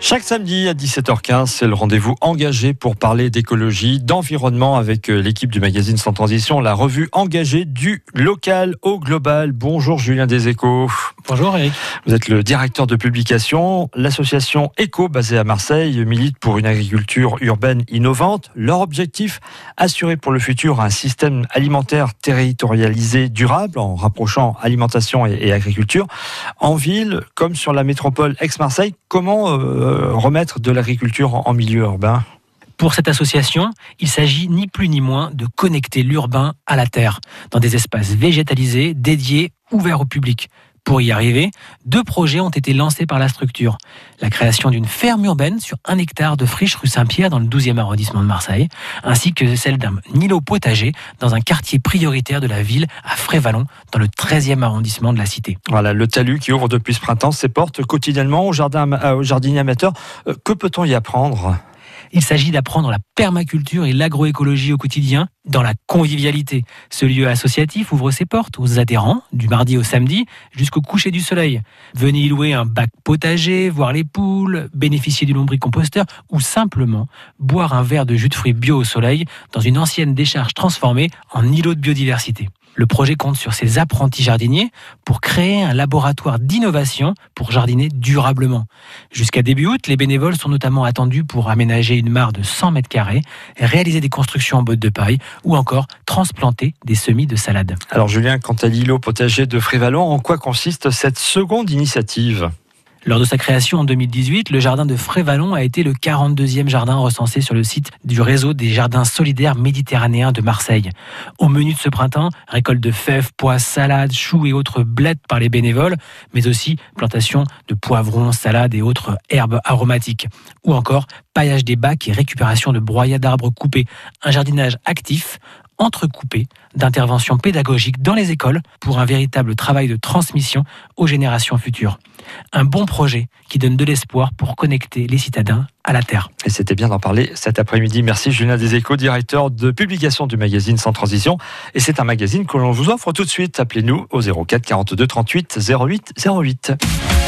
Chaque samedi à 17h15, c'est le rendez-vous engagé pour parler d'écologie, d'environnement avec euh, l'équipe du magazine Sans Transition, la revue engagée du local au global. Bonjour Julien Deséchos. Bonjour Eric. Vous êtes le directeur de publication. L'association ECO, basée à Marseille, milite pour une agriculture urbaine innovante. Leur objectif, assurer pour le futur un système alimentaire territorialisé durable en rapprochant alimentation et, agriculture. En ville, comme sur la métropole ex-Marseille, comment euh, remettre de l'agriculture en milieu urbain? Pour cette association, il s'agit ni plus ni moins de connecter l'urbain à la terre, dans des espaces végétalisés, dédiés, ouverts au public. Pour y arriver, deux projets ont été lancés par la structure. La création d'une ferme urbaine sur un hectare de friche rue Saint-Pierre dans le 12e arrondissement de Marseille, ainsi que celle d'un îlot potager dans un quartier prioritaire de la ville à Frévalon dans le 13e arrondissement de la cité. Voilà, le talus qui ouvre depuis ce printemps ses portes quotidiennement au jardin, euh, au jardinier amateur. Euh, que peut-on y apprendre? Il s'agit d'apprendre la permaculture et l'agroécologie au quotidien dans la convivialité. Ce lieu associatif ouvre ses portes aux adhérents du mardi au samedi jusqu'au coucher du soleil. Venez y louer un bac potager, voir les poules, bénéficier du lombricomposteur ou simplement boire un verre de jus de fruits bio au soleil dans une ancienne décharge transformée en îlot de biodiversité. Le projet compte sur ses apprentis jardiniers pour créer un laboratoire d'innovation pour jardiner durablement. Jusqu'à début août, les bénévoles sont notamment attendus pour aménager une mare de 100 mètres carrés, réaliser des constructions en bottes de paille ou encore transplanter des semis de salade. Alors Julien, quant à l'îlot potager de Frévalon, en quoi consiste cette seconde initiative? Lors de sa création en 2018, le jardin de Frévalon a été le 42e jardin recensé sur le site du réseau des jardins solidaires méditerranéens de Marseille. Au menu de ce printemps, récolte de fèves, pois, salades, choux et autres blettes par les bénévoles, mais aussi plantation de poivrons, salades et autres herbes aromatiques. Ou encore paillage des bacs et récupération de broyats d'arbres coupés. Un jardinage actif entrecoupé d'interventions pédagogiques dans les écoles pour un véritable travail de transmission aux générations futures. Un bon projet qui donne de l'espoir pour connecter les citadins à la Terre. Et c'était bien d'en parler cet après-midi. Merci Julien Deséchos, directeur de publication du magazine Sans Transition. Et c'est un magazine que l'on vous offre tout de suite. Appelez-nous au 04 42 38 08 08.